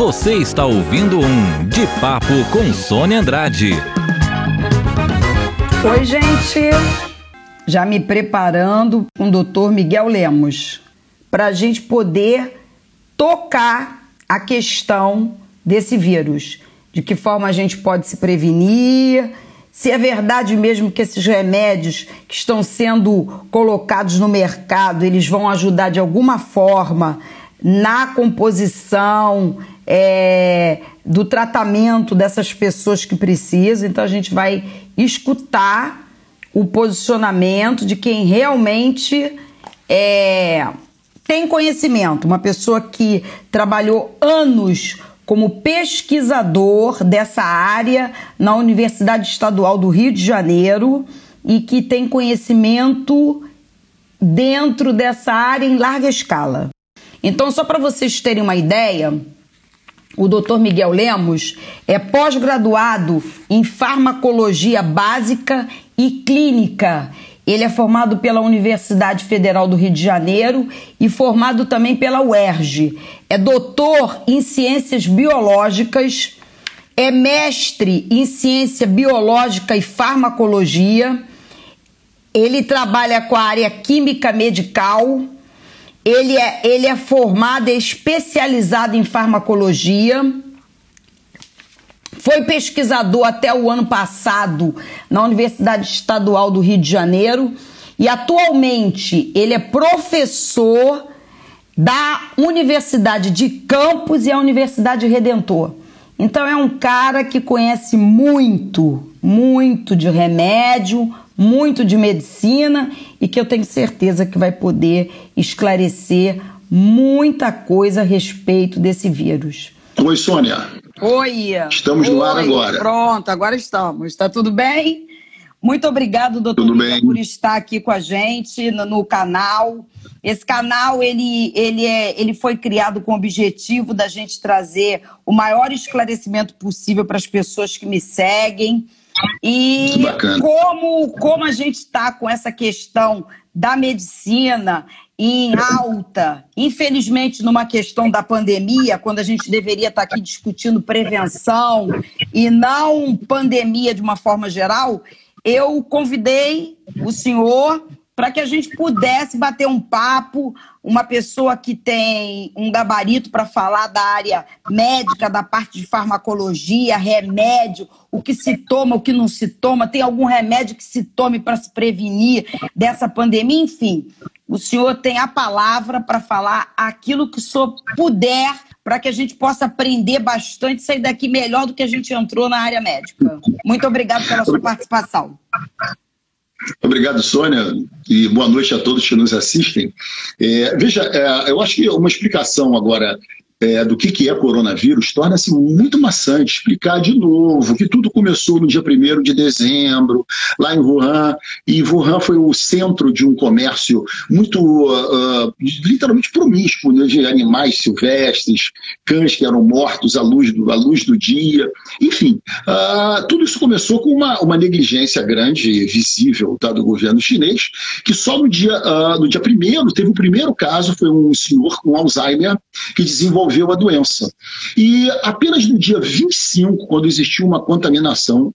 Você está ouvindo um De Papo com Sônia Andrade. Oi, gente. Já me preparando com o doutor Miguel Lemos para a gente poder tocar a questão desse vírus. De que forma a gente pode se prevenir, se é verdade mesmo que esses remédios que estão sendo colocados no mercado, eles vão ajudar de alguma forma na composição é, do tratamento dessas pessoas que precisam. Então a gente vai escutar o posicionamento de quem realmente é, tem conhecimento, uma pessoa que trabalhou anos como pesquisador dessa área na Universidade Estadual do Rio de Janeiro e que tem conhecimento dentro dessa área em larga escala. Então, só para vocês terem uma ideia, o Dr. Miguel Lemos é pós-graduado em farmacologia básica e clínica. Ele é formado pela Universidade Federal do Rio de Janeiro e formado também pela UERJ. É doutor em ciências biológicas, é mestre em ciência biológica e farmacologia. Ele trabalha com a área química medical ele é, ele é formado, é especializado em farmacologia. Foi pesquisador até o ano passado na Universidade Estadual do Rio de Janeiro e atualmente ele é professor da Universidade de Campos e a Universidade Redentor. Então é um cara que conhece muito, muito de remédio, muito de medicina e que eu tenho certeza que vai poder esclarecer muita coisa a respeito desse vírus. Oi, Sônia. Oi. Estamos Oi. no ar agora. Pronto, agora estamos. Está tudo bem? Muito obrigado, doutor, Tudo bem. por estar aqui com a gente no, no canal. Esse canal ele, ele, é, ele foi criado com o objetivo da gente trazer o maior esclarecimento possível para as pessoas que me seguem. E como, como a gente está com essa questão da medicina em alta, infelizmente numa questão da pandemia, quando a gente deveria estar aqui discutindo prevenção e não pandemia de uma forma geral, eu convidei o senhor para que a gente pudesse bater um papo, uma pessoa que tem um gabarito para falar da área médica, da parte de farmacologia, remédio, o que se toma, o que não se toma, tem algum remédio que se tome para se prevenir dessa pandemia, enfim. O senhor tem a palavra para falar aquilo que o senhor puder para que a gente possa aprender bastante, sair daqui melhor do que a gente entrou na área médica. Muito obrigado pela sua participação. Obrigado, Sônia, e boa noite a todos que nos assistem. É, veja, é, eu acho que uma explicação agora é, do que, que é coronavírus torna-se muito maçante explicar de novo que tudo começou no dia 1 de dezembro, lá em Wuhan, e Wuhan foi o centro de um comércio muito, uh, literalmente promíscuo, né, de animais silvestres, cães que eram mortos à luz do, à luz do dia, enfim, uh, tudo isso começou com uma, uma negligência grande visível tá, do governo chinês, que só no dia, uh, no dia 1 teve o primeiro caso, foi um senhor com Alzheimer que desenvolveu desenvolveu a doença. E apenas no dia 25, quando existiu uma contaminação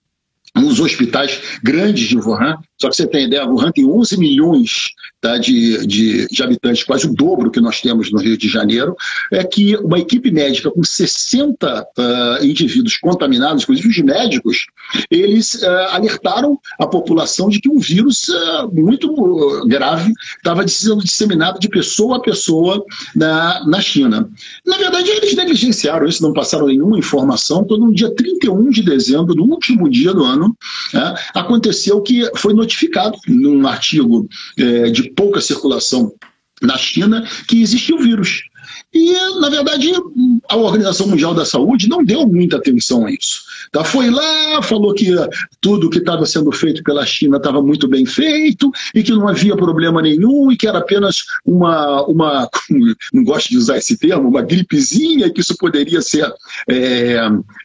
nos hospitais grandes de Wuhan, só que você tem ideia, Wuhan tem 11 milhões tá, de, de, de, habitantes, quase o dobro que nós temos no Rio de Janeiro, é que uma equipe médica com 60 uh, ah, indivíduos contaminados, inclusive os médicos, eles uh, alertaram a população de que um vírus uh, muito grave estava sendo disseminado de pessoa a pessoa na, na China. Na verdade, eles negligenciaram isso, não passaram nenhuma informação. Então, no dia 31 de dezembro, no último dia do ano, aconteceu que foi notificado num artigo é, de pouca circulação na China que existiu vírus. E, na verdade, a Organização Mundial da Saúde não deu muita atenção a isso. Tá? Foi lá, falou que tudo que estava sendo feito pela China estava muito bem feito e que não havia problema nenhum e que era apenas uma, uma não gosto de usar esse termo, uma gripezinha e que isso poderia ser é,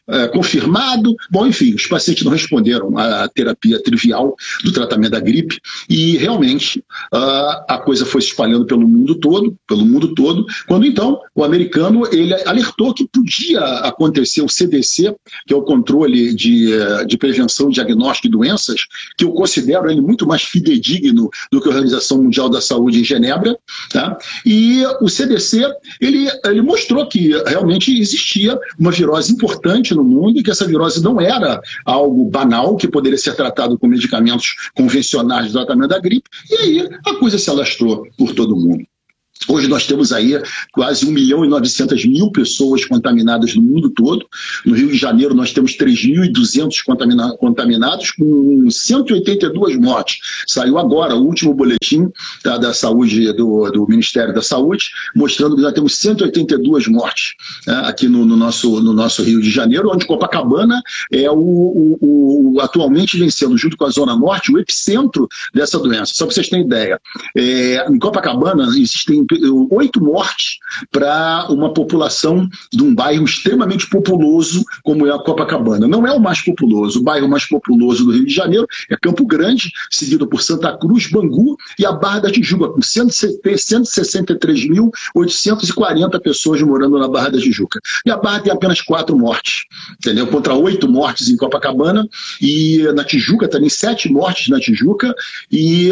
é, confirmado. Bom, enfim, os pacientes não responderam à terapia trivial do tratamento da gripe e realmente a coisa foi se espalhando pelo mundo todo, pelo mundo todo, quando então o americano ele alertou que podia acontecer o CDC, que é o controle de, eh, de prevenção diagnóstico de doenças, que eu considero ele muito mais fidedigno do que a Organização Mundial da Saúde em Genebra, tá? e o CDC ele, ele mostrou que realmente existia uma virose importante no mundo e que essa virose não era algo banal que poderia ser tratado com medicamentos convencionais de tratamento da gripe, e aí a coisa se alastrou por todo o mundo. Hoje nós temos aí quase 1 milhão e 900 mil pessoas contaminadas no mundo todo. No Rio de Janeiro nós temos 3.200 contamina contaminados com 182 mortes. Saiu agora o último boletim da, da saúde do, do, Ministério da Saúde mostrando que nós temos 182 mortes né, aqui no, no, nosso, no nosso Rio de Janeiro, onde Copacabana é o, o, o atualmente vencendo junto com a Zona Norte o epicentro dessa doença. Só para vocês terem ideia, é, em Copacabana existem oito mortes para uma população de um bairro extremamente populoso como é a Copacabana. Não é o mais populoso, o bairro mais populoso do Rio de Janeiro é Campo Grande, seguido por Santa Cruz, Bangu e a Barra da Tijuca, com 163.840 pessoas morando na Barra da Tijuca. E a Barra tem apenas quatro mortes, entendeu? Contra oito mortes em Copacabana e na Tijuca também sete mortes na Tijuca e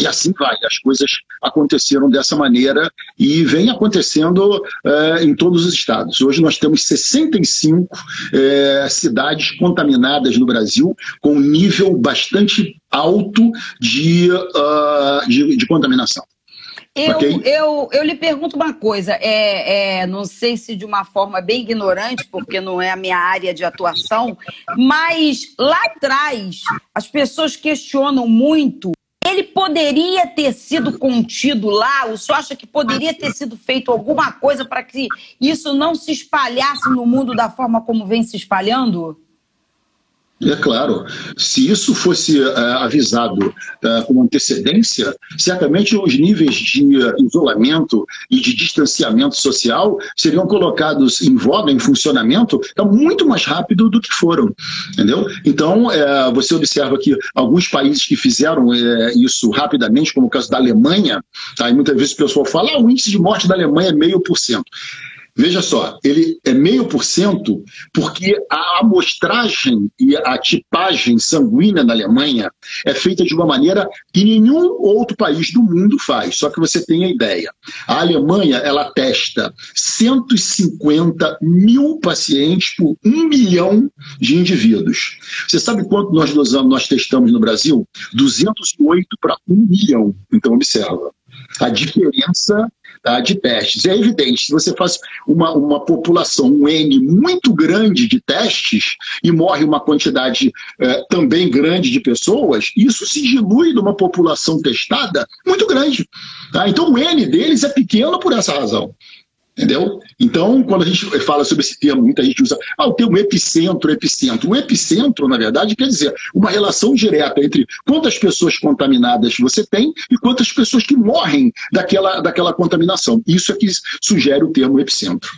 e assim vai. As coisas aconteceram dessa maneira e vem acontecendo é, em todos os estados. Hoje nós temos 65 é, cidades contaminadas no Brasil, com um nível bastante alto de, uh, de, de contaminação. Eu, okay? eu, eu lhe pergunto uma coisa, é, é, não sei se de uma forma bem ignorante, porque não é a minha área de atuação, mas lá atrás as pessoas questionam muito ele poderia ter sido contido lá? O senhor acha que poderia ter sido feito alguma coisa para que isso não se espalhasse no mundo da forma como vem se espalhando? É claro, se isso fosse uh, avisado uh, com antecedência, certamente os níveis de isolamento e de distanciamento social seriam colocados em voga, em funcionamento, então, muito mais rápido do que foram, entendeu? Então, uh, você observa que alguns países que fizeram isso rapidamente, como o caso da Alemanha, tá? e muitas vezes o pessoal fala, ah, o índice de morte da Alemanha é meio por cento. Veja só, ele é meio por cento porque a amostragem e a tipagem sanguínea na Alemanha é feita de uma maneira que nenhum outro país do mundo faz. Só que você tem a ideia. A Alemanha, ela testa 150 mil pacientes por um milhão de indivíduos. Você sabe quanto nós nós testamos no Brasil? 208 para 1 milhão. Então, observa. A diferença tá, de testes. É evidente, se você faz uma, uma população, um N muito grande de testes e morre uma quantidade é, também grande de pessoas, isso se dilui numa população testada muito grande. Tá? Então o N deles é pequeno por essa razão. Entendeu? Então, quando a gente fala sobre esse termo, muita gente usa ah, o termo epicentro, epicentro. O epicentro, na verdade, quer dizer uma relação direta entre quantas pessoas contaminadas você tem e quantas pessoas que morrem daquela, daquela contaminação. Isso é que sugere o termo epicentro.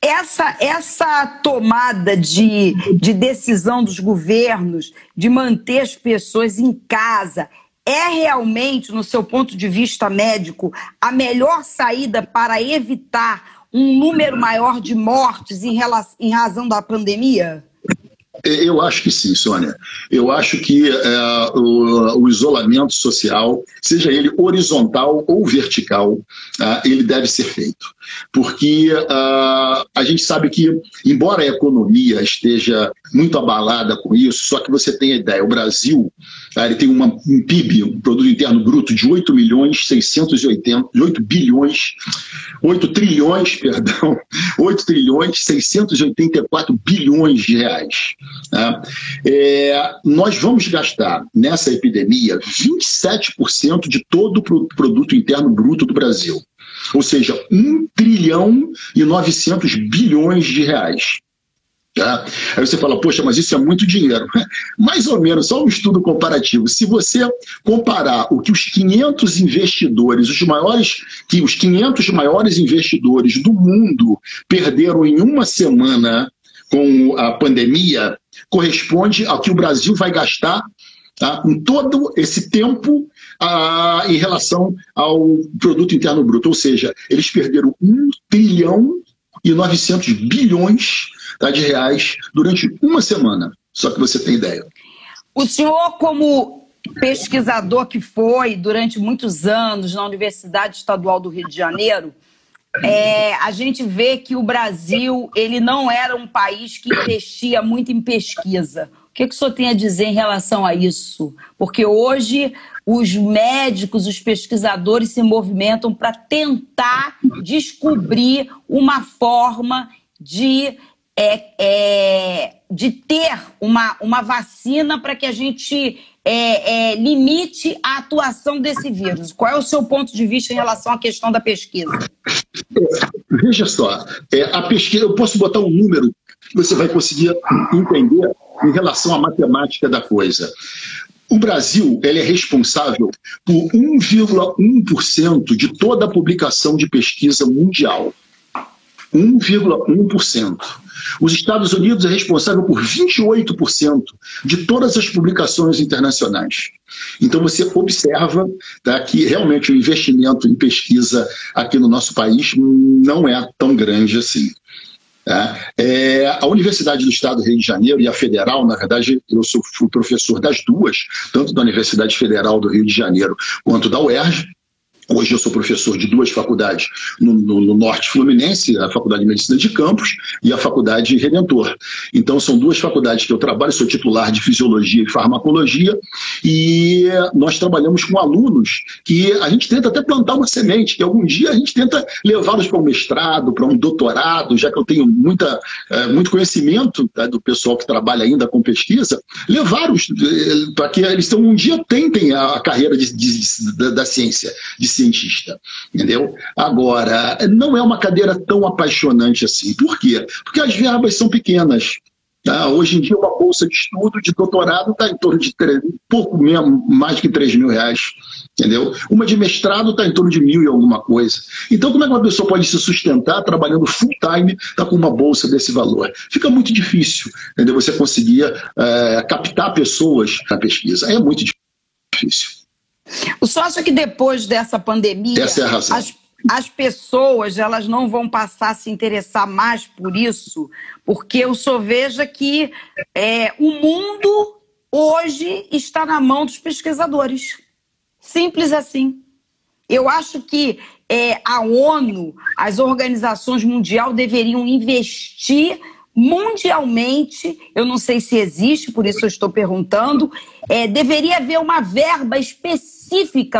Essa, essa tomada de, de decisão dos governos de manter as pessoas em casa, é realmente, no seu ponto de vista médico, a melhor saída para evitar um número maior de mortes em, relação, em razão da pandemia? Eu acho que sim, Sônia. Eu acho que é, o, o, isolamento social, seja ele horizontal ou vertical, tá, ele deve ser feito. Porque uh, a gente sabe que, embora a economia esteja muito abalada com isso, só que você tem a ideia, o Brasil ele tem uma, um PIB, um produto interno bruto de 8 milhões 680, 8 bilhões, 8 trilhões, perdão, 8 trilhões 684 bilhões de reais. Né? É, nós vamos gastar nessa epidemia 27% de todo o produto interno bruto do Brasil. Ou seja, 1 trilhão e 900 bilhões de reais. Tá? Aí você fala, poxa, mas isso é muito dinheiro. Mais ou menos, só um estudo comparativo. Se você comparar o que os 500 investidores, os maiores, que os 500 maiores investidores do mundo perderam em uma semana com a pandemia, corresponde ao que o Brasil vai gastar tá? em todo esse tempo ah, em relação ao produto interno bruto, ou seja, eles perderam 1 trilhão e 900 bilhões tá, de reais durante uma semana, só que você tem ideia. O senhor, como pesquisador que foi durante muitos anos na Universidade Estadual do Rio de Janeiro, é, a gente vê que o Brasil ele não era um país que investia muito em pesquisa. O que, que o senhor tem a dizer em relação a isso? Porque hoje os médicos, os pesquisadores se movimentam para tentar descobrir uma forma de, é, é, de ter uma, uma vacina para que a gente é, é, limite a atuação desse vírus. Qual é o seu ponto de vista em relação à questão da pesquisa? Veja só, é, a pesquisa, eu posso botar um número que você vai conseguir entender em relação à matemática da coisa. O Brasil ele é responsável por 1,1% de toda a publicação de pesquisa mundial. 1,1%. Os Estados Unidos é responsável por 28% de todas as publicações internacionais. Então você observa tá, que realmente o investimento em pesquisa aqui no nosso país não é tão grande assim. Tá? É, a Universidade do Estado do Rio de Janeiro e a Federal, na verdade, eu sou professor das duas, tanto da Universidade Federal do Rio de Janeiro quanto da UERJ, Hoje eu sou professor de duas faculdades no, no, no, Norte Fluminense, a Faculdade de Medicina de Campos e a Faculdade Redentor. Então são duas faculdades que eu trabalho, sou titular de Fisiologia e Farmacologia e nós trabalhamos com alunos que a gente tenta até plantar uma semente, que algum dia a gente tenta levá-los para um mestrado, para um doutorado, já que eu tenho muita, é, muito conhecimento tá, do pessoal que trabalha ainda com pesquisa, levá-los eh, para que eles um dia tentem a carreira de, de, de, da ciência, de cientista, entendeu? Agora, não é uma cadeira tão apaixonante assim. Por quê? Porque as verbas são pequenas. Tá? Hoje em dia, uma bolsa de estudo de doutorado está em torno de 3, pouco mesmo, mais que 3 mil reais. Entendeu? Uma de mestrado está em torno de mil e alguma coisa. Então, como é que uma pessoa pode se sustentar trabalhando full time tá com uma bolsa desse valor? Fica muito difícil, entendeu? Você conseguir é, captar pessoas na pesquisa. É muito difícil. O senhor acha que depois dessa pandemia, Essa é a razão. As, as pessoas elas não vão passar a se interessar mais por isso? Porque o senhor veja que é, o mundo hoje está na mão dos pesquisadores. Simples assim. Eu acho que é, a ONU, as organizações mundiais deveriam investir mundialmente, eu não sei se existe, por isso eu estou perguntando, é, deveria haver uma verba específica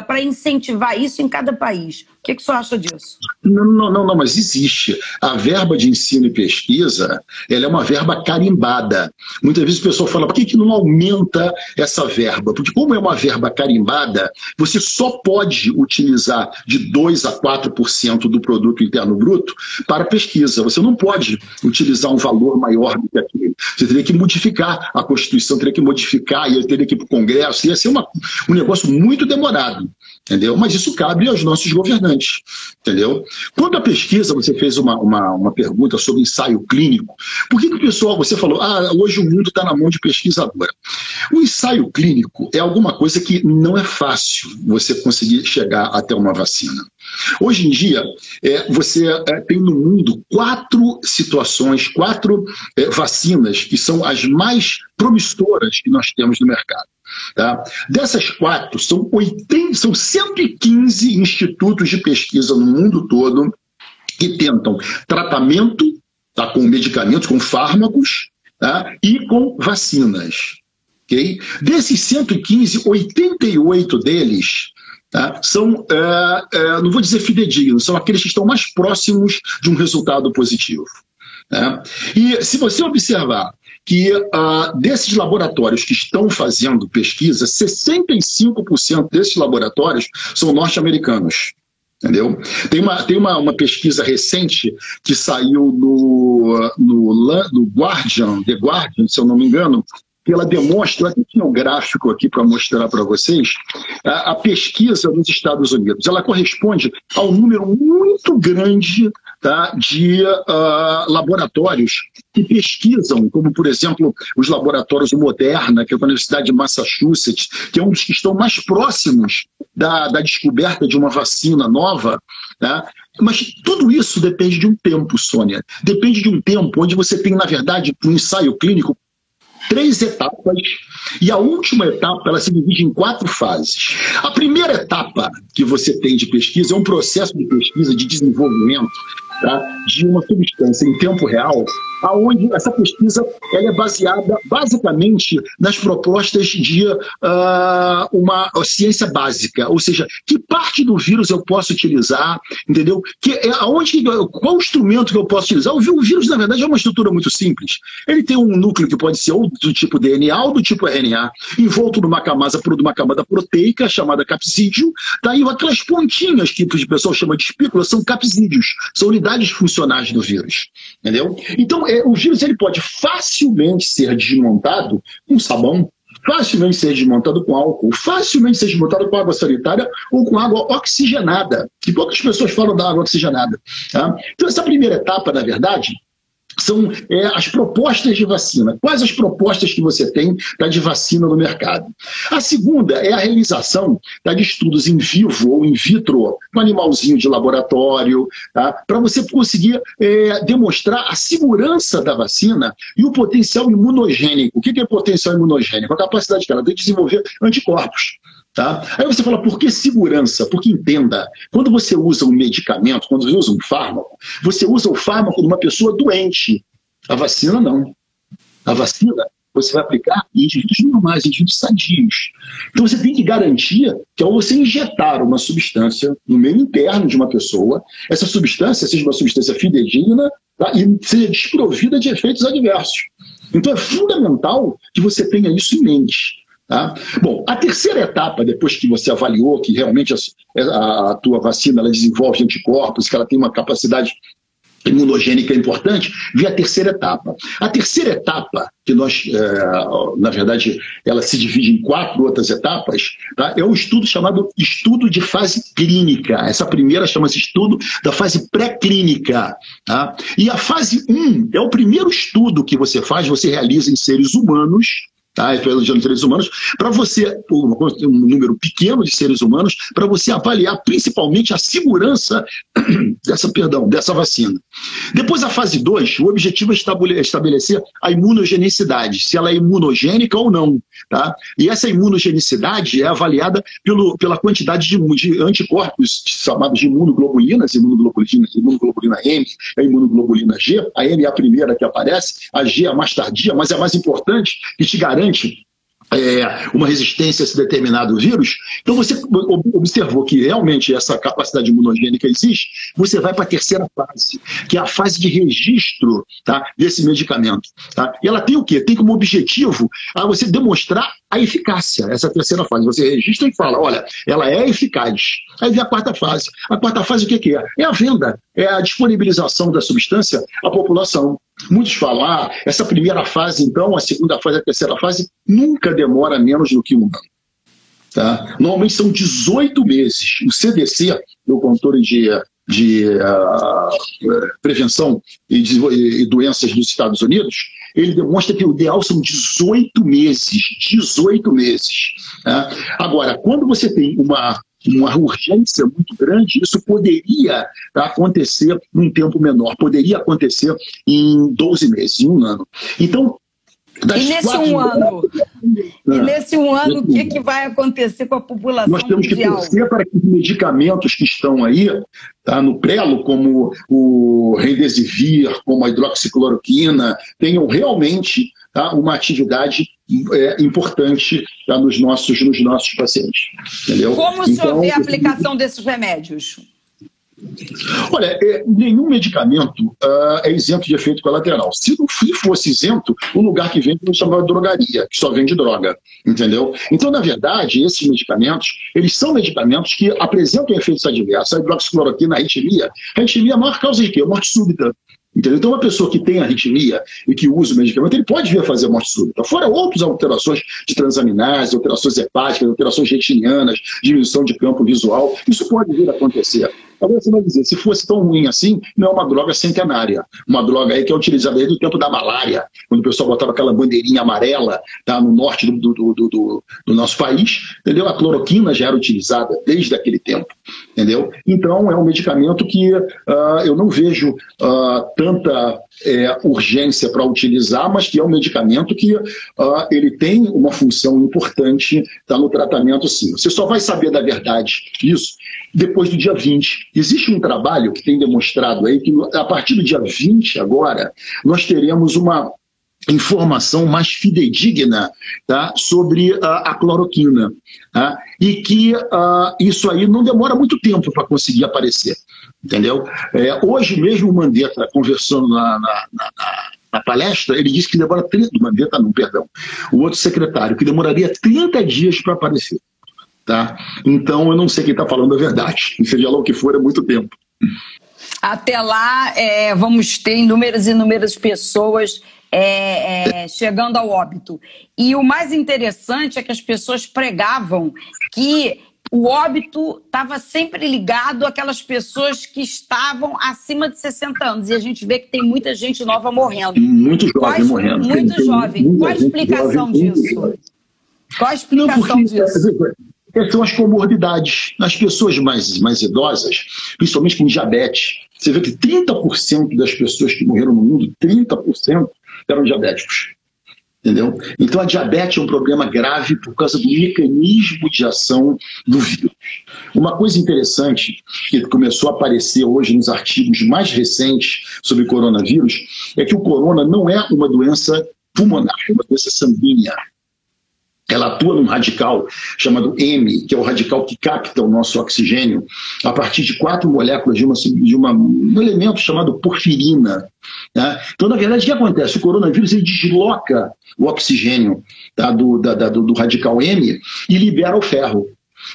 para incentivar isso em cada país que, que o senhor acha disso? Não, não, não, não, mas existe. A verba de ensino e pesquisa, ela é uma verba carimbada. Muitas vezes o pessoal fala, por que, que não aumenta essa verba? Porque como é uma verba carimbada, você só pode utilizar de 2 a 4% do produto interno bruto para pesquisa. Você não pode utilizar um valor maior do que aquele. Você teria que modificar a Constituição, teria que modificar, ia teria que ir para o Congresso, ia ser uma, um negócio muito demorado entendeu? Mas isso cabe aos nossos governantes, entendeu? Quando a pesquisa, você fez uma, uma, uma pergunta sobre ensaio clínico, por que, que o pessoal, você falou, ah, hoje o mundo está na mão de pesquisadora. O ensaio clínico é alguma coisa que não é fácil você conseguir chegar até uma vacina. Hoje em dia, é, você é, tem no mundo quatro situações, quatro é, vacinas que são as mais promissoras que nós temos no mercado. Tá? Dessas quatro, são, 80, são 115 institutos de pesquisa no mundo todo que tentam tratamento tá, com medicamentos, com fármacos tá, e com vacinas. Okay? Desses 115, 88 deles tá, são, é, é, não vou dizer fidedignos, são aqueles que estão mais próximos de um resultado positivo. Né? E se você observar que uh, desses laboratórios que estão fazendo pesquisa, 65% desses laboratórios são norte-americanos. Entendeu? Tem, uma, tem uma, uma pesquisa recente que saiu no, no, no Guardian, The Guardian, se eu não me engano, que ela demonstra, eu tinha um gráfico aqui para mostrar para vocês, a, a, pesquisa nos Estados Unidos. Ela corresponde a um número muito grande tá, de uh, laboratórios que pesquisam, como por exemplo os laboratórios Moderna, que é da Universidade de Massachusetts, que é um dos que estão mais próximos da, da descoberta de uma vacina nova, tá? Mas tudo isso depende de um tempo, Sônia. Depende de um tempo onde você tem, na verdade, um ensaio clínico três etapas e a última etapa ela se divide em quatro fases. A primeira etapa que você tem de pesquisa é um processo de pesquisa de desenvolvimento tá, de uma substância em tempo real aonde essa pesquisa ela é baseada basicamente nas propostas de uh, uma ciência básica, ou seja, que parte do vírus eu posso utilizar, entendeu? Que é aonde qual instrumento que eu posso utilizar? O vírus na verdade é uma estrutura muito simples. Ele tem um núcleo que pode ser ou do tipo DNA ou do tipo RNA, envolto numa camada por uma camada proteica chamada capsídeo, daí aquelas pontinhas que o pessoal chama de espículas são capsídeos, são unidades funcionais do vírus, entendeu? Então é, o vírus ele pode facilmente ser desmontado com sabão, facilmente ser desmontado com álcool, facilmente ser desmontado com água sanitária ou com água oxigenada, que poucas pessoas falam da água oxigenada. Tá? Então, essa primeira etapa, na verdade, são é, as propostas de vacina. Quais as propostas que você tem tá, de vacina no mercado? A segunda é a realização tá, de estudos em vivo ou in vitro, no animalzinho de laboratório, tá, para você conseguir é, demonstrar a segurança da vacina e o potencial imunogênico. O que é potencial imunogênico? A capacidade dela de desenvolver anticorpos. Tá? Aí você fala, por que segurança? Porque entenda, quando você usa um medicamento, quando você usa um fármaco, você usa o fármaco de uma pessoa doente. A vacina não. A vacina você vai aplicar em indivíduos normais, em indivíduos sadios. Então você tem que garantir que ao você injetar uma substância no meio interno de uma pessoa, essa substância seja uma substância fidedigna tá? e seja desprovida de efeitos adversos. Então é fundamental que você tenha isso em mente. Tá? Bom, a terceira etapa, depois que você avaliou que realmente a, a tua vacina ela desenvolve anticorpos, que ela tem uma capacidade imunogênica importante, vem a terceira etapa. A terceira etapa, que nós, é, na verdade, ela se divide em quatro outras etapas, tá? é um estudo chamado estudo de fase clínica. Essa primeira chama-se estudo da fase pré-clínica. Tá? E a fase 1 é o primeiro estudo que você faz, você realiza em seres humanos, tá? elogiando seres humanos, para você, um número pequeno de seres humanos, para você avaliar principalmente a segurança dessa, perdão, dessa vacina. Depois a fase 2, o objetivo é estabelecer a imunogenicidade, se ela é imunogênica ou não. Tá? E essa imunogenicidade é avaliada pelo, pela quantidade de, de anticorpos chamados de imunoglobulinas, imunoglobulina, imunoglobulina M, a imunoglobulina G, a M é a primeira que aparece, a G é a mais tardia, mas é a mais importante, que te garante é, uma resistência a esse determinado vírus, então você observou que realmente essa capacidade imunogênica existe, você vai para a terceira fase, que é a fase de registro tá, desse medicamento. Tá? E ela tem o quê? Tem como objetivo a você demonstrar a eficácia, essa terceira fase. Você registra e fala, olha, ela é eficaz. Aí vem a quarta fase. A quarta fase o que, é? É a venda, é a disponibilização da substância à população. Muitos falam, ah, essa primeira fase, então, a segunda fase, a terceira fase, nunca demora menos do que um ano. Tá? Normalmente são 18 meses. O CDC, o controle de, de uh, prevenção e, de, e doenças dos Estados Unidos, ele demonstra que o ideal são 18 meses. 18 meses. Tá? Agora, quando você tem uma uma urgência muito grande, isso poderia acontecer num tempo menor, poderia acontecer em 12 meses, em um ano. Então, e nesse um ano, e ah, nesse um ano, o que, que vai acontecer com a população Nós temos mundial? que torcer para que os medicamentos que estão aí, tá, no prelo, como o Remdesivir, como a hidroxicloroquina, tenham realmente tá, uma atividade é, importante tá, nos, nossos, nos nossos pacientes. Entendeu? Como o senhor então, vê a aplicação desses remédios? Olha, é, nenhum medicamento uh, é isento de efeito colateral. Se não fosse isento, o lugar que vende não chamava drogaria, que só vende droga, entendeu? Então, na verdade, esses medicamentos, eles são medicamentos que apresentam efeitos adversos. A hidroxicloroquina, a arritmia. A arritmia é a maior causa de quê? Morte súbita. Entendeu? Então, uma pessoa que tem arritmia e que usa o medicamento, ele pode vir a fazer morte súbita. Fora outras alterações de transaminase, alterações hepáticas, alterações retinianas, diminuição de campo visual, isso pode vir a acontecer. Agora você vai dizer, se fosse tão ruim assim, não é uma droga centenária. Uma droga aí que é utilizada desde o tempo da malária, quando o pessoal botava aquela bandeirinha amarela tá, no norte do, do, do, do, do nosso país, entendeu? A cloroquina já era utilizada desde aquele tempo, entendeu? Então é um medicamento que uh, eu não vejo uh, tanta é, urgência para utilizar, mas que é um medicamento que uh, ele tem uma função importante tá, no tratamento, sim. Você só vai saber da verdade isso depois do dia 20. Existe um trabalho que tem demonstrado aí que a partir do dia 20 agora, nós teremos uma informação mais fidedigna tá, sobre uh, a cloroquina. Tá, e que uh, isso aí não demora muito tempo para conseguir aparecer. Entendeu? É, hoje mesmo o Mandetta, conversando na, na, na, na palestra, ele disse que demora 30, Mandetta não, perdão, o outro secretário, que demoraria 30 dias para aparecer. Tá? Então eu não sei quem está falando a verdade. Seja lá o que for, é muito tempo. Até lá, é, vamos ter inúmeras e inúmeras pessoas é, é, chegando ao óbito. E o mais interessante é que as pessoas pregavam que o óbito estava sempre ligado àquelas pessoas que estavam acima de 60 anos. E a gente vê que tem muita gente nova morrendo. Muito jovem Qual, morrendo. Muito tem, jovem. Qual a explicação jovem, disso? Qual a explicação Não, disso? são as comorbidades. As pessoas mais, mais idosas, principalmente com diabetes, você vê que 30% das pessoas que morreram no mundo, 30% eram diabéticos. Entendeu? Então a diabetes é um problema grave por causa do mecanismo de ação do vírus. Uma coisa interessante que começou a aparecer hoje nos artigos mais recentes sobre coronavírus é que o corona não é uma doença pulmonar, é uma doença sanguínea ela atua num radical chamado M, que é o radical que capta o nosso oxigênio, a partir de quatro moléculas de, uma, de uma, um elemento chamado porfirina. Né? Então, na verdade, o que acontece? O coronavírus ele desloca o oxigênio tá, do, da, da, do radical M e libera o ferro.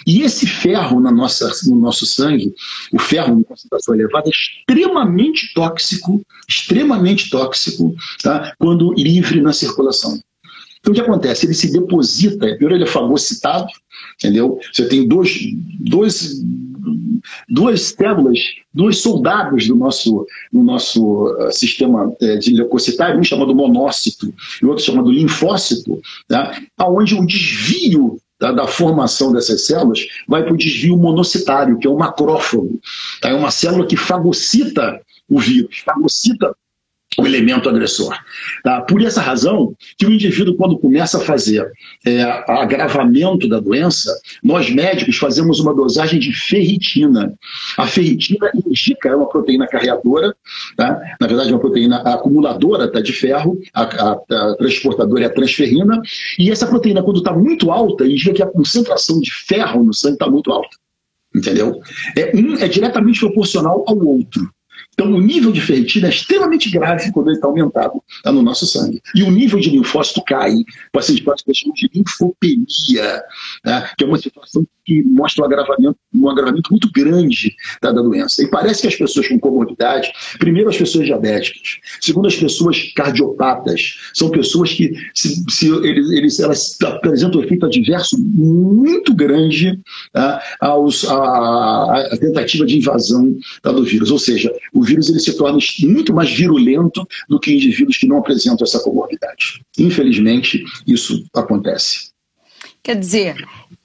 E esse ferro na nossa, no nosso sangue, o ferro em concentração elevada, é extremamente tóxico, extremamente tóxico, tá? quando livre na circulação. Então, o que acontece? Ele se deposita, primeiro ele é fagocitado, entendeu? Você tem dois, dois, duas células, dois soldados do nosso, do nosso uh, sistema uh, de leucocitário, um chamado monócito e outro chamado linfócito, tá? onde o desvio da, da, formação dessas células vai para o desvio monocitário, que é o macrófago. Tá? É uma célula que fagocita o vírus, fagocita o elemento agressor. Tá? Por essa razão, que o indivíduo, quando começa a fazer é, agravamento da doença, nós médicos fazemos uma dosagem de ferritina. A ferritina indica, é uma proteína carreadora, tá? na verdade, é uma proteína acumuladora tá, de ferro, a, a, a transportadora é a transferrina, e essa proteína, quando está muito alta, indica que a concentração de ferro no sangue está muito alta. Entendeu? É, um é diretamente proporcional ao outro. Então, o nível de ferritina é extremamente grave quando ele está aumentado tá, no nosso sangue. E o nível de linfócito cai. O paciente pode ter de linfopenia, tá, que é uma situação que mostra um agravamento, um agravamento muito grande tá, da doença. E parece que as pessoas com comorbidade, primeiro as pessoas diabéticas, segundo as pessoas cardiopatas, são pessoas que se, se eles, eles, elas apresentam efeito adverso muito grande tá, aos, a, a, tentativa de invasão tá, do vírus. Ou seja, o vírus ele se torna muito mais virulento do que indivíduos que não apresentam essa comorbidade. Infelizmente, isso acontece. Quer dizer,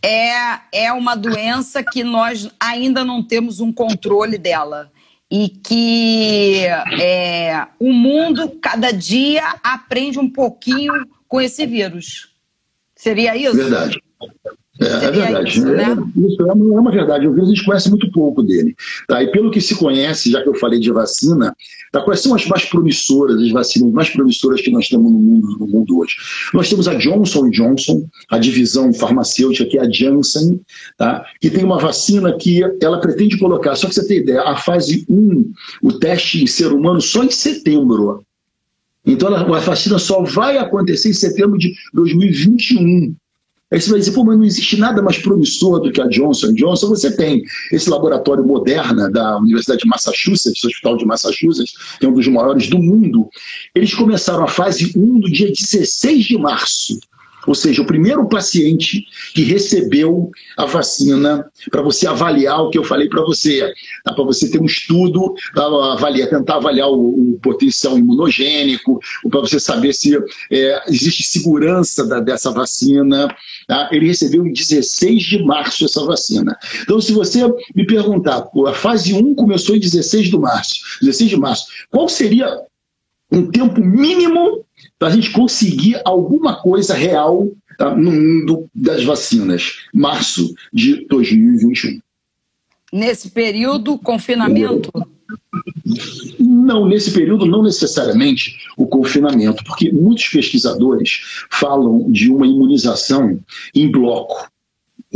é, é uma doença que nós ainda não temos um controle dela. E que é, o mundo, cada dia, aprende um pouquinho com esse vírus. Seria isso? Verdade. É, é verdade. Isso, né? é, isso é, uma, é, uma, verdade. O vírus a gente conhece muito pouco dele. Tá? E pelo que se conhece, já que eu falei de vacina, tá? quais são as mais promissoras, as vacinas mais promissoras que nós temos no mundo, no mundo hoje? Nós temos a Johnson Johnson, a divisão farmacêutica, que é a Janssen, tá? que tem uma vacina que ela pretende colocar, só que você tem ideia, a fase 1, o teste em ser humano, só em setembro. Então a vacina só vai acontecer em setembro de 2021. Aí você vai dizer, pô, mas não existe nada mais promissor do que a Johnson Johnson. Você tem esse laboratório Moderna da Universidade de Massachusetts, Hospital de Massachusetts, que é um dos maiores do mundo. Eles começaram a fase 1 no dia 16 de março. Ou seja, o primeiro paciente que recebeu a vacina para você avaliar o que eu falei para você, tá? para você ter um estudo avaliar, tentar avaliar o, o potencial imunogênico, para você saber se é, existe segurança da, dessa vacina. Tá? Ele recebeu em 16 de março essa vacina. Então, se você me perguntar, a fase 1 começou em 16 de março, 16 de março, qual seria um tempo mínimo para a gente conseguir alguma coisa real tá, no mundo das vacinas, março de 2021. Nesse período, confinamento? Não, nesse período, não necessariamente o confinamento, porque muitos pesquisadores falam de uma imunização em bloco.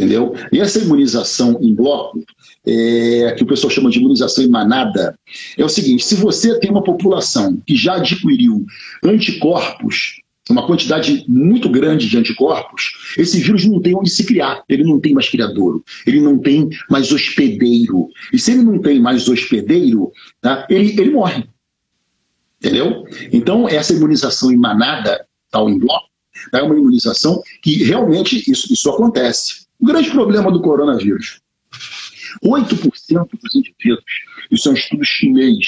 Entendeu? E essa imunização em bloco é, que o pessoal chama de imunização em manada, é o seguinte: se você tem uma população que já adquiriu anticorpos, uma quantidade muito grande de anticorpos, esse vírus não tem onde se criar, ele não tem mais criadouro, ele não tem mais hospedeiro. E se ele não tem mais hospedeiro, tá, ele, ele morre. Entendeu? Então, essa imunização em manada, tal em bloco, é uma imunização que realmente isso, isso acontece. O grande problema do coronavírus 8% dos indivíduos, isso é um estudo chinês,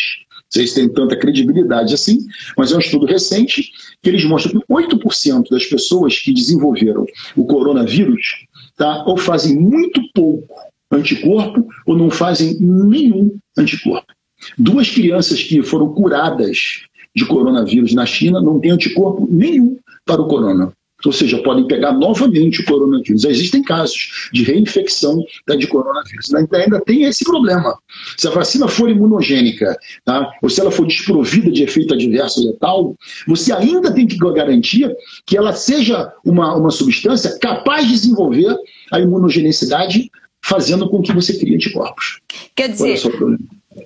vocês têm tanta credibilidade assim, mas é um estudo recente que eles mostram que 8% das pessoas que desenvolveram o coronavírus tá, ou fazem muito pouco anticorpo ou não fazem nenhum anticorpo. Duas crianças que foram curadas de coronavírus na China não têm anticorpo nenhum para o corona ou seja, podem pegar novamente o coronavírus. Existem casos de reinfecção tá, de coronavírus. Ainda, ainda tem esse problema. Se a vacina for imunogênica, tá, ou se ela for desprovida de efeito adverso letal, você ainda tem que garantir que ela seja uma, uma substância capaz de desenvolver a imunogenicidade, fazendo com que você crie anticorpos. Quer dizer,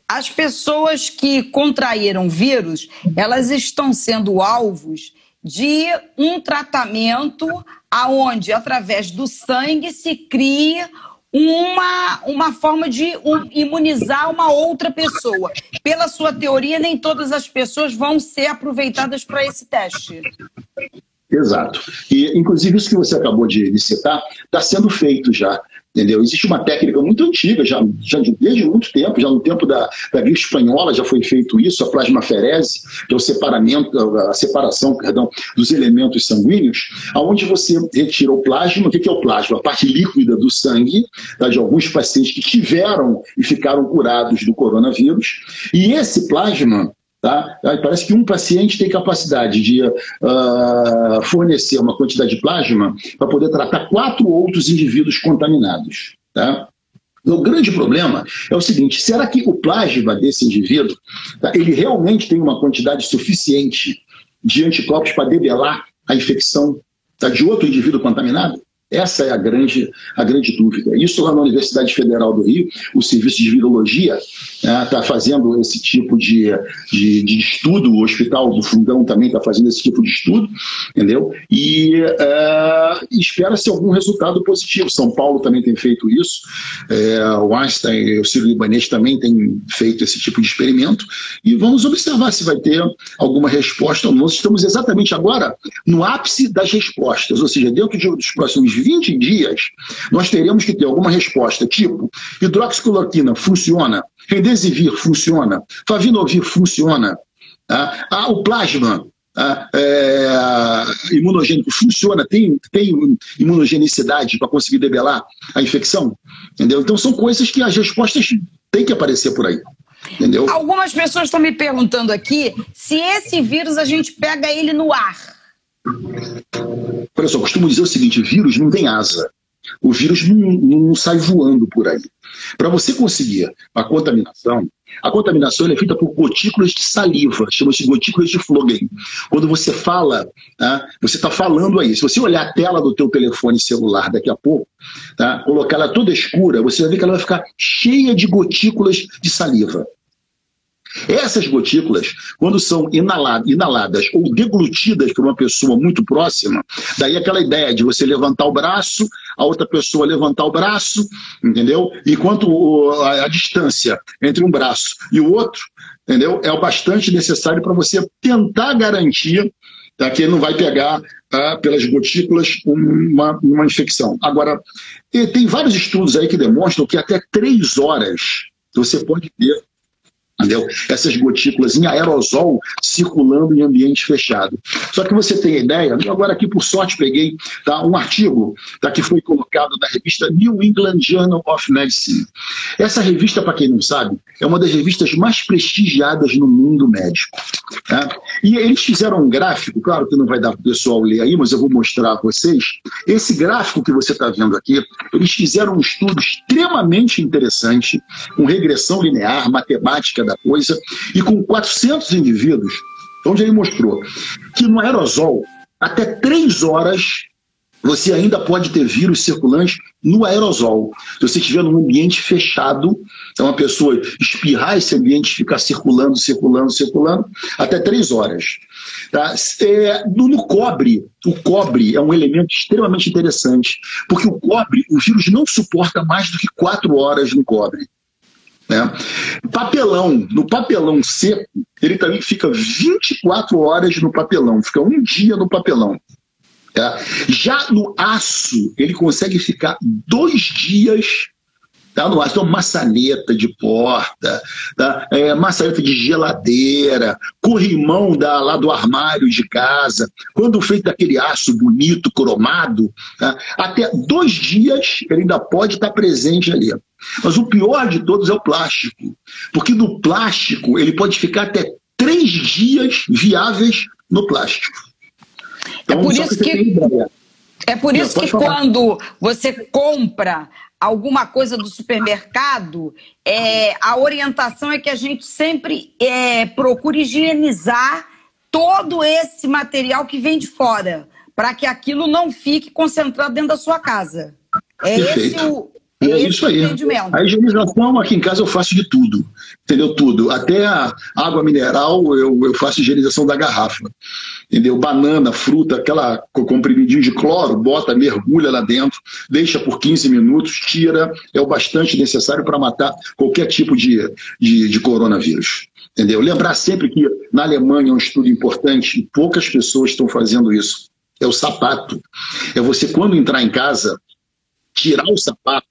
as pessoas que contraíram vírus, elas estão sendo alvos de um tratamento aonde, através do sangue, se cria uma, uma forma de um, imunizar uma outra pessoa. Pela sua teoria, nem todas as pessoas vão ser aproveitadas para esse teste. Exato. E, inclusive, isso que você acabou de citar está sendo feito já. Entendeu? Existe uma técnica muito antiga, já, já desde muito tempo, já no tempo da, da gripe espanhola já foi feito isso, a plasmaferese, que é o separamento, a separação perdão, dos elementos sanguíneos, aonde você retira o plasma. O que é o plasma? A parte líquida do sangue tá, de alguns pacientes que tiveram e ficaram curados do coronavírus. E esse plasma Tá? Parece que um paciente tem capacidade de uh, fornecer uma quantidade de plasma para poder tratar quatro outros indivíduos contaminados. Tá? O grande problema é o seguinte: será que o plasma desse indivíduo tá, ele realmente tem uma quantidade suficiente de anticorpos para debelar a infecção tá, de outro indivíduo contaminado? Essa é a grande, a grande dúvida. Isso lá na Universidade Federal do Rio, o Serviço de Virologia está né, fazendo esse tipo de, de, de, estudo, o Hospital do Fundão também está fazendo esse tipo de estudo, entendeu? E é, espera-se algum resultado positivo. São Paulo também tem feito isso, é, o Einstein, o Ciro Libanês também tem feito esse tipo de experimento, e vamos observar se vai ter alguma resposta ou não. Estamos exatamente agora no ápice das respostas, ou seja, dentro de, dos próximos 20 dias, nós teremos que ter alguma resposta, tipo, hidroxicloroquina funciona, remdesivir funciona, favinovir funciona, tá? ah, o plasma ah, é, imunogênico funciona, tem, tem imunogenicidade para conseguir debelar a infecção, entendeu? Então são coisas que as respostas têm que aparecer por aí. Entendeu? Algumas pessoas estão me perguntando aqui se esse vírus a gente pega ele no ar. Olha só, costumo dizer o seguinte: vírus não tem asa. O vírus não, não sai voando por aí. Para você conseguir a contaminação, a contaminação é feita por gotículas de saliva, chama-se gotículas de Flogen. Quando você fala, tá, você está falando aí. Se você olhar a tela do teu telefone celular daqui a pouco, tá, colocar ela toda escura, você vai ver que ela vai ficar cheia de gotículas de saliva. Essas gotículas, quando são inaladas, inaladas ou deglutidas por uma pessoa muito próxima, daí aquela ideia de você levantar o braço, a outra pessoa levantar o braço, entendeu? Enquanto a, distância entre um braço e o outro, entendeu? É o bastante necessário para você tentar garantir tá, que não vai pegar tá, pelas gotículas uma, uma infecção. Agora, tem vários estudos aí que demonstram que até três horas você pode ter Entendeu? Essas gotículas em aerosol circulando em ambiente fechado. Só que você tem ideia, eu agora aqui por sorte peguei tá, um artigo tá, que foi colocado na revista New England Journal of Medicine. Essa revista, para quem não sabe, é uma das revistas mais prestigiadas no mundo médico. Tá? E eles fizeram um gráfico, claro que não vai dar para o pessoal ler aí, mas eu vou mostrar a vocês. Esse gráfico que você está vendo aqui, eles fizeram um estudo extremamente interessante, com regressão linear, matemática da coisa, e com 400 indivíduos, onde ele mostrou que no aerosol, até três horas, você ainda pode ter vírus circulante no aerosol. Se você estiver num ambiente fechado, então uma pessoa espirrar esse ambiente, ficar circulando, circulando, circulando, até três horas. Tá? É, no, no, cobre, o cobre é um elemento extremamente interessante, porque o cobre, o vírus não suporta mais do que quatro horas no cobre. Né? Papelão, no papelão seco, ele também fica 24 horas no papelão, fica um dia no papelão. Tá? Já no aço, ele consegue ficar dois dias tá, no aço. Então, maçaneta de porta, tá? é, maçaneta de geladeira, corrimão da, lá do armário de casa, quando feito aquele aço bonito, cromado, tá? até dois dias ele ainda pode estar presente ali. Mas o pior de todos é o plástico, porque no plástico ele pode ficar até três dias viáveis no plástico. Então, é por isso que, é por isso que quando você compra alguma coisa do supermercado, é, a orientação é que a gente sempre é, procure higienizar todo esse material que vem de fora, para que aquilo não fique concentrado dentro da sua casa. É Perfeito. esse o, é, é isso aí. A higienização aqui em casa eu faço de tudo, entendeu? Tudo. Até a água mineral eu, eu faço higienização da garrafa, entendeu? Banana, fruta, aquela comprimidinho de cloro, bota, mergulha lá dentro, deixa por 15 minutos, tira, é o bastante necessário para matar qualquer tipo de, de, de coronavírus. Entendeu? Lembrar sempre que na Alemanha é um estudo importante e poucas pessoas estão fazendo isso. É o sapato. É você, quando entrar em casa, tirar o sapato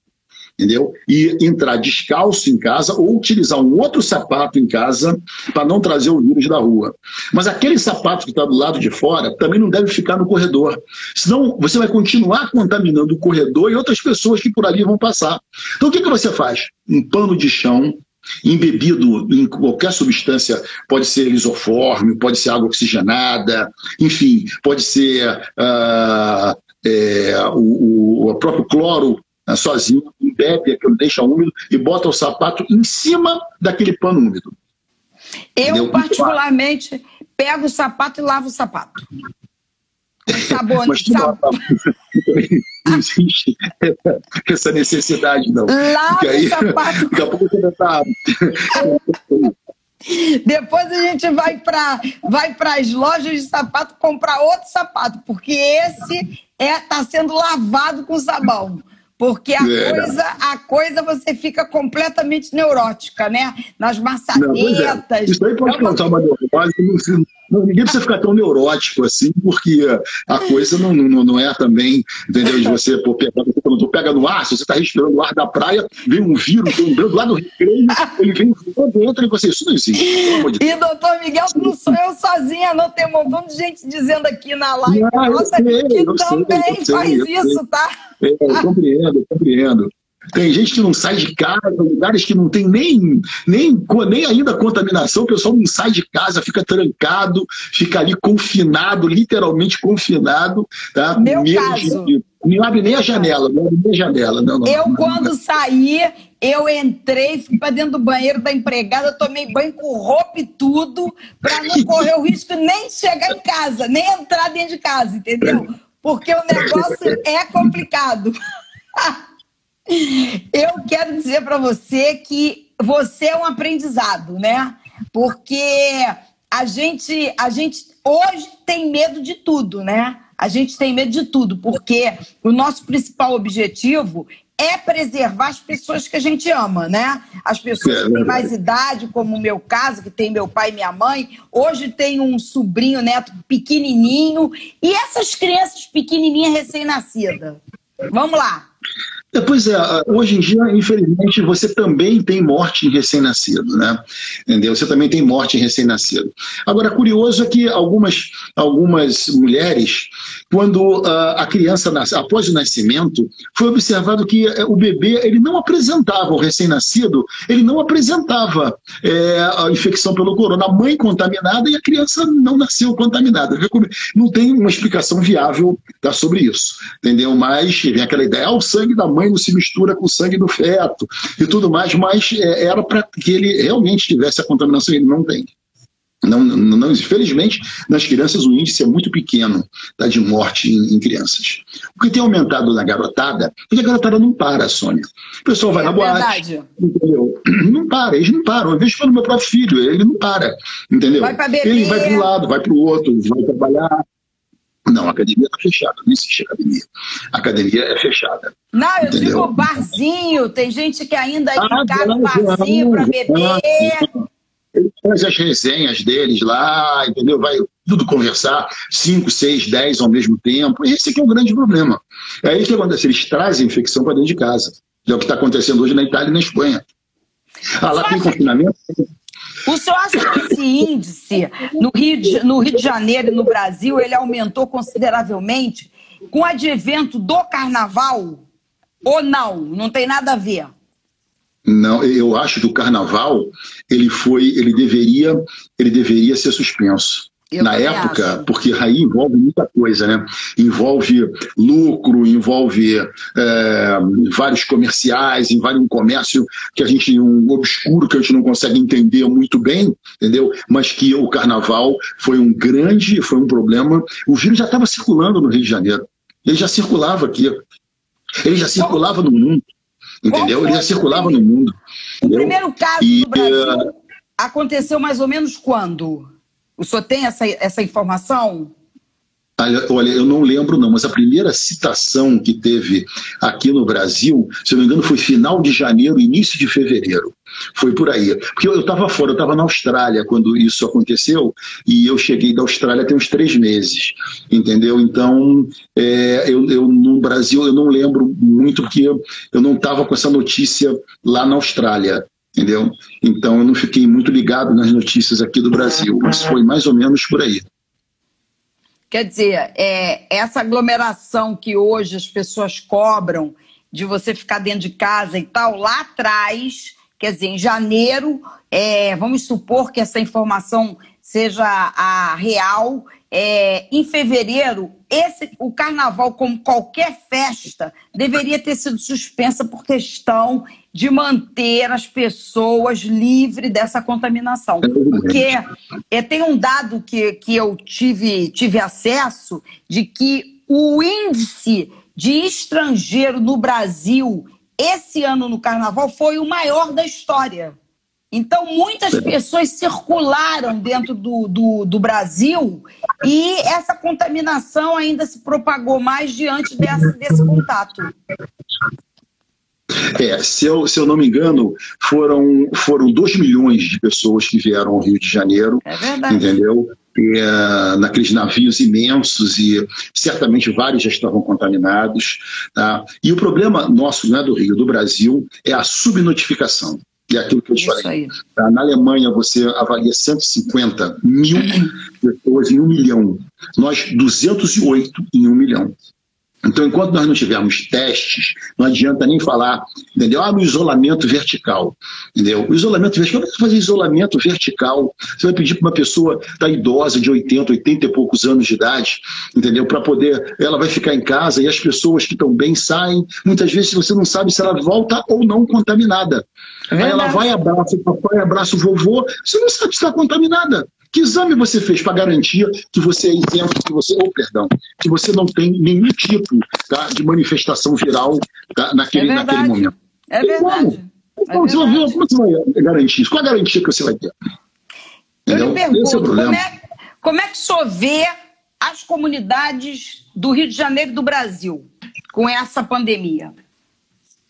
entendeu? E entrar descalço em casa ou utilizar um outro sapato em casa para não trazer o vírus da rua. Mas aquele sapato que está do lado de fora também não deve ficar no corredor. Senão você vai continuar contaminando o corredor e outras pessoas que por ali vão passar. Então o que, que você faz? Um pano de chão, embebido em qualquer substância, pode ser lisoforme, pode ser água oxigenada, enfim, pode ser uh, é, o, o próprio cloro uh, sozinho, embebe aquilo, deixa úmido e bota o sapato em cima daquele pano úmido. Eu, Entendeu? particularmente, pego o sapato e lavo o sapato. Sabone, Mas sab... não existe essa necessidade, não. Lava aí, o sapato. Daqui a pouco você tá... Depois a gente vai para vai as lojas de sapato comprar outro sapato, porque esse é tá sendo lavado com sabão. Porque a, é. coisa, a coisa você fica completamente neurótica, né? Nas maçanetas. Não, é. Isso aí pode causar uma neurose. Não, ninguém precisa ficar tão neurótico assim, porque a coisa não, não, não é também, entendeu? De você pô, pegar, você pega no ar, se você está respirando o ar da praia, vem um vírus andando lá no recreio, ele vem voando, entra em você. Isso não existe. De e, doutor Miguel, não sou eu sozinha, não. Tem um montão de gente dizendo aqui na live não, nossa, sei, que também sei, faz isso, tá? É, eu compreendo, eu compreendo. Tem gente que não sai de casa, lugares que não tem nem, nem, nem ainda contaminação, o pessoal não sai de casa, fica trancado, fica ali confinado, literalmente confinado. Tá? Meu caso. De, não abre nem a janela, não abre nem a janela. Não, não, eu, não, quando saí, eu entrei, fui para dentro do banheiro da empregada, tomei banho com roupa e tudo, para não correr o risco nem chegar em casa, nem entrar dentro de casa, entendeu? Porque o negócio é complicado. Eu quero dizer para você que você é um aprendizado, né? porque a gente, a gente hoje tem medo de tudo, né? A gente tem medo de tudo, porque o nosso principal objetivo é preservar as pessoas que a gente ama, né? As pessoas que têm mais idade, como o meu caso, que tem meu pai e minha mãe. Hoje tem um sobrinho, neto pequenininho. E essas crianças pequenininhas recém-nascidas? Vamos lá. É, pois é, hoje em dia, infelizmente, você também tem morte em recém-nascido, né? Entendeu? Você também tem morte em recém-nascido. Agora, curioso é que algumas, algumas mulheres, quando uh, a criança nasce, após o nascimento, foi observado que uh, o bebê ele não apresentava, o recém-nascido, ele não apresentava é, a infecção pelo corona. A mãe contaminada e a criança não nasceu contaminada. Não tem uma explicação viável tá, sobre isso, entendeu? Mas vem aquela ideia, ah, o sangue da mãe se mistura com o sangue do feto e tudo mais, mas é, era para que ele realmente tivesse a contaminação, ele não tem. Não, não, não, infelizmente, nas crianças o índice é muito pequeno tá, de morte em, em, crianças. O que tem aumentado na garotada, porque a garotada não para, Sônia. O pessoal vai é na boate, entendeu? Não para, eles não param. Eu vejo pelo meu próprio filho, ele não para, entendeu? Vai beber. Ele vai para um lado, vai para o outro, vai trabalhar, não, a academia está fechada, não existe academia. A academia é fechada. Não, eu entendeu? digo barzinho, tem gente que ainda ah, encara o barzinho para beber. Ele faz as resenhas deles lá, entendeu? Vai tudo conversar, cinco, seis, dez ao mesmo tempo. Esse que é o grande problema. É aí que acontece, eles trazem infecção para dentro de casa. É o que está acontecendo hoje na Itália e na Espanha. Ah, lá tem confinamento, o senhor acha que esse índice no Rio, de, no Rio de Janeiro e no Brasil ele aumentou consideravelmente com o advento do carnaval? Ou não? Não tem nada a ver? Não, eu acho que o carnaval ele foi, ele deveria, ele deveria ser suspenso. Eu na época, acho. porque aí envolve muita coisa, né? Envolve lucro, envolve é, vários comerciais, envolve um comércio que a gente, um obscuro que a gente não consegue entender muito bem, entendeu? Mas que o carnaval foi um grande, foi um problema. O vírus já estava circulando no Rio de Janeiro. Ele já circulava aqui. Ele já circulava no mundo. Entendeu? Ele já circulava no mundo. O primeiro caso e, no Brasil aconteceu mais ou menos quando? O senhor tem essa, essa informação? Olha, eu não lembro não, mas a primeira citação que teve aqui no Brasil, se eu não me engano, foi final de janeiro, início de fevereiro. Foi por aí. Porque eu estava fora, eu estava na Austrália quando isso aconteceu, e eu cheguei da Austrália tem uns três meses, entendeu? Então, é, eu, eu, no Brasil eu não lembro muito, porque eu, eu não estava com essa notícia lá na Austrália entendeu? Então eu não fiquei muito ligado nas notícias aqui do Brasil, mas foi mais ou menos por aí. Quer dizer, é, essa aglomeração que hoje as pessoas cobram de você ficar dentro de casa e tal, lá atrás, quer dizer, em janeiro, é, vamos supor que essa informação seja a real, é, em fevereiro, esse, o carnaval, como qualquer festa, deveria ter sido suspensa por questão de manter as pessoas livres dessa contaminação. Porque é, tem um dado que, que eu tive, tive acesso de que o índice de estrangeiro no Brasil esse ano no carnaval foi o maior da história. Então, muitas pessoas circularam dentro do, do, do, Brasil e essa contaminação ainda se propagou mais diante desse, desse contato. É, se eu, se eu não me engano, foram, foram 2 milhões de pessoas que vieram ao Rio de Janeiro. É verdade. Entendeu? E, uh, naqueles navios imensos e certamente vários já estavam contaminados. Tá? E o problema nosso, não é do Rio, do Brasil, é a subnotificação. E é aquilo que eu te falei. Tá? Na Alemanha, você avalia 150 mil pessoas em um milhão. Nós, 208 em um milhão. Então, enquanto nós não tivermos testes, não adianta nem falar, entendeu? Ah, no isolamento vertical, entendeu? O isolamento vertical, como é que fazer isolamento vertical? Você vai pedir para uma pessoa da idosa, de 80, 80 e poucos anos de idade, entendeu? Para poder, ela vai ficar em casa e as pessoas que estão bem saem, muitas vezes você não sabe se ela volta ou não contaminada. É Aí ela vai, abraça o papai, abraça o vovô, você não sabe se está contaminada. Que exame você fez para garantir que você é isento, que você, oh, perdão, que você não tem nenhum tipo tá, de manifestação viral tá, naquele, é naquele momento? É verdade. Como? É como, verdade. Você vai, como você vai garantir isso? Qual a garantia que você vai ter? Eu lhe pergunto, é como, é, como é que o senhor vê as comunidades do Rio de Janeiro e do Brasil com essa pandemia?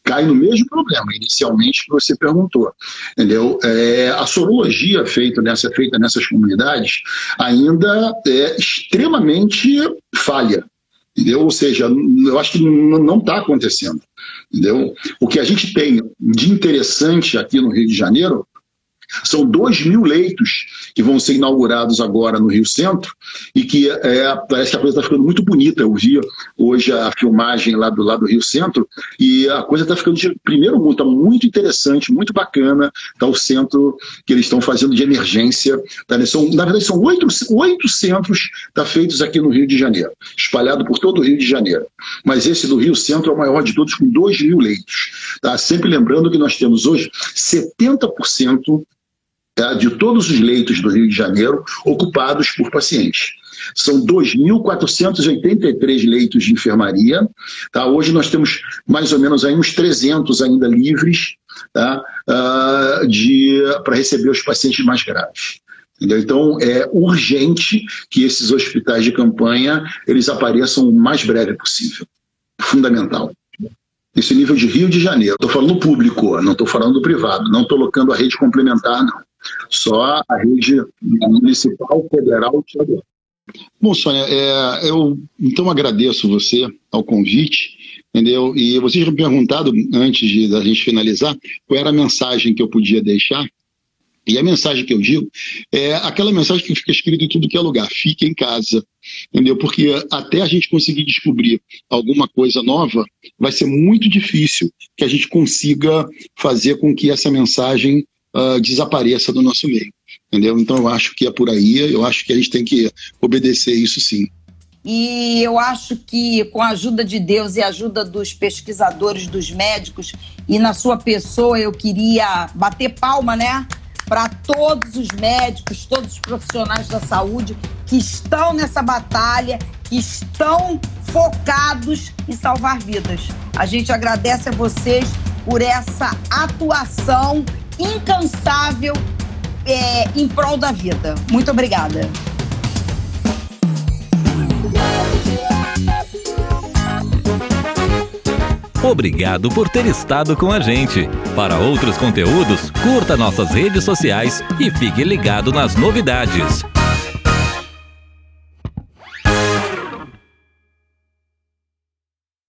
Cai no mesmo problema inicialmente que você perguntou, entendeu? É, a sorologia feita, nessa, feita nessas comunidades ainda é extremamente falha, entendeu? Ou seja, eu acho que não está acontecendo, entendeu? O que a gente tem de interessante aqui no Rio de Janeiro são 2 mil leitos que vão ser inaugurados agora no Rio Centro e que é, parece que a coisa está ficando muito bonita. Eu vi hoje a filmagem lá do lado do Rio Centro e a coisa está ficando de primeiro mundo, está muito interessante, muito bacana. Está o centro que eles estão fazendo de emergência. Tá? São, na verdade, são oito, oito centros tá, feitos aqui no Rio de Janeiro, espalhado por todo o Rio de Janeiro. Mas esse do Rio Centro é o maior de todos, com 2 mil leitos. Tá? Sempre lembrando que nós temos hoje 70% tá, de todos os leitos do Rio de Janeiro ocupados por pacientes. São 2.483 leitos de enfermaria. Tá? Hoje nós temos mais ou menos aí uns 300 ainda livres tá? uh, para receber os pacientes mais graves. Entendeu? Então é urgente que esses hospitais de campanha eles apareçam o mais breve possível. Fundamental. Esse nível de Rio de Janeiro. Estou falando público, não estou falando do privado. Não estou colocando a rede complementar, não. Só a rede municipal, federal e. Bom, Sônia, é, eu então agradeço você ao convite, entendeu? E você tinha me perguntado, antes de, da gente finalizar, qual era a mensagem que eu podia deixar. E a mensagem que eu digo é aquela mensagem que fica escrita em tudo que é lugar: fique em casa, entendeu? Porque até a gente conseguir descobrir alguma coisa nova, vai ser muito difícil que a gente consiga fazer com que essa mensagem uh, desapareça do nosso meio. Entendeu? Então eu acho que é por aí, eu acho que a gente tem que obedecer isso sim. E eu acho que com a ajuda de Deus e a ajuda dos pesquisadores, dos médicos e na sua pessoa, eu queria bater palma, né? Para todos os médicos, todos os profissionais da saúde que estão nessa batalha, que estão focados em salvar vidas. A gente agradece a vocês por essa atuação incansável é, em prol da vida. Muito obrigada. Obrigado por ter estado com a gente. Para outros conteúdos, curta nossas redes sociais e fique ligado nas novidades.